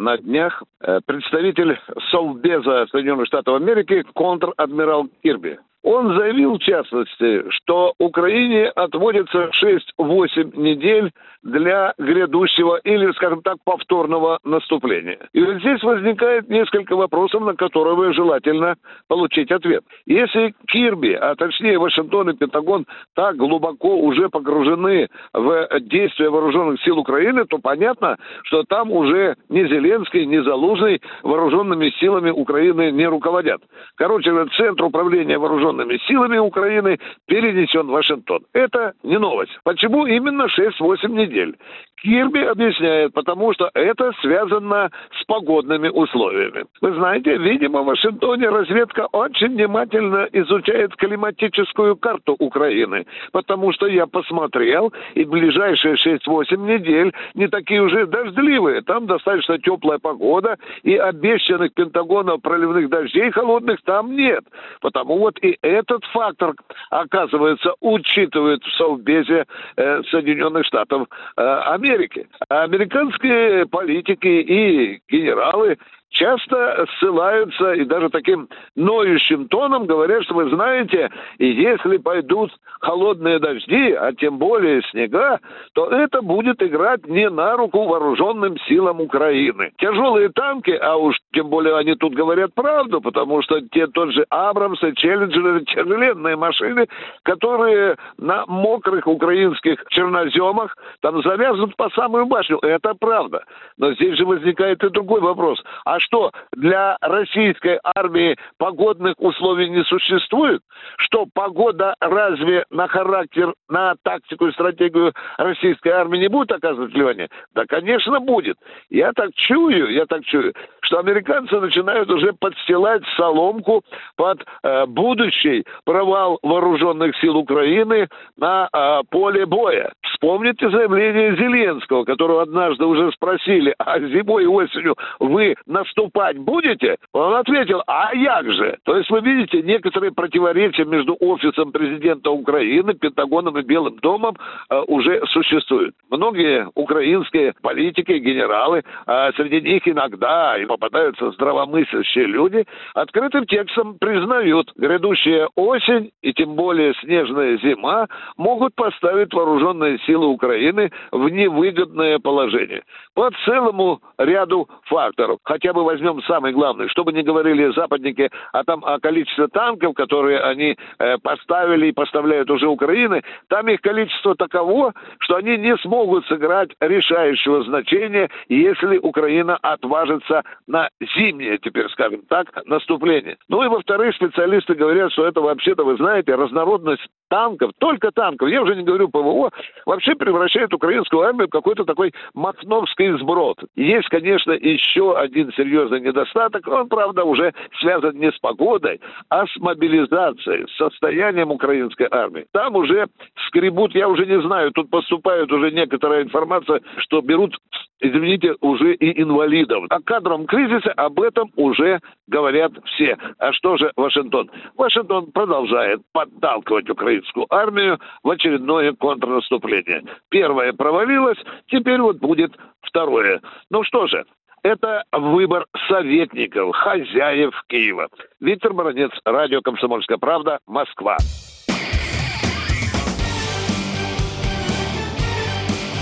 на днях э, представитель Совбеза Соединенных Штатов Америки контр-адмирал Кирби. Он заявил, в частности, что Украине отводится 6-8 недель для грядущего или, скажем так, повторного наступления. И вот здесь возникает несколько вопросов, на которые желательно получить ответ. Если Кирби, а точнее Вашингтон и Пентагон так глубоко уже погружены в действия вооруженных сил Украины, то понятно, что там уже ни Зеленский, ни Залужный вооруженными силами Украины не руководят. Короче, центр управления вооруженными силами Украины перенесен в Вашингтон. Это не новость. Почему именно 6-8 недель? Кирби объясняет, потому что это связано с погодными условиями. Вы знаете, видимо, в Вашингтоне разведка очень внимательно изучает климатическую карту Украины, потому что я посмотрел, и ближайшие 6-8 недель не такие уже дождливые. Там достаточно теплая погода, и обещанных Пентагонов проливных дождей холодных там нет. Потому вот и этот фактор, оказывается, учитывает в Совбезе э, Соединенных Штатов Америки. Американские политики и генералы часто ссылаются и даже таким ноющим тоном говорят, что вы знаете, если пойдут холодные дожди, а тем более снега, то это будет играть не на руку вооруженным силам Украины. Тяжелые танки, а уж тем более они тут говорят правду, потому что те тот же Абрамс и Челленджеры тяжеленные машины, которые на мокрых украинских черноземах там завязнут по самую башню. Это правда. Но здесь же возникает и другой вопрос. А что, для российской армии погодных условий не существует? Что погода разве на характер, на тактику и стратегию российской армии не будет оказывать влияние? Да, конечно, будет. Я так чую, я так чую, что американцы начинают уже подстилать соломку под э, будущий провал вооруженных сил Украины на э, поле боя. Вспомните заявление Зеленского, которого однажды уже спросили, а зимой и осенью вы наступать будете? Он ответил, а як же? То есть вы видите, некоторые противоречия между офисом президента Украины, Пентагоном и Белым домом э, уже существуют. Многие украинские политики, генералы, э, среди них иногда и попадаются здравомыслящие люди, открытым текстом признают, грядущая осень и тем более снежная зима могут поставить вооруженные силы Украины в невыгодное положение. По целому ряду факторов. Хотя бы возьмем самый главный. Что бы ни говорили западники о, том, о количестве танков, которые они э, поставили и поставляют уже Украины, там их количество таково, что они не смогут сыграть решающего значения, если Украина отважится на зимнее, теперь скажем так, наступление. Ну и во-вторых, специалисты говорят, что это вообще-то, вы знаете, разнородность танков, только танков, я уже не говорю ПВО, вообще превращает украинскую армию в какой-то такой махновский сброд. Есть, конечно, еще один серьезный недостаток, он, правда, уже связан не с погодой, а с мобилизацией, с состоянием украинской армии. Там уже скребут, я уже не знаю, тут поступает уже некоторая информация, что берут извините, уже и инвалидов. О кадровом кризисе об этом уже говорят все. А что же Вашингтон? Вашингтон продолжает подталкивать украинскую армию в очередное контрнаступление. Первое провалилось, теперь вот будет второе. Ну что же, это выбор советников, хозяев Киева. Виктор Баранец, радио «Комсомольская правда», Москва.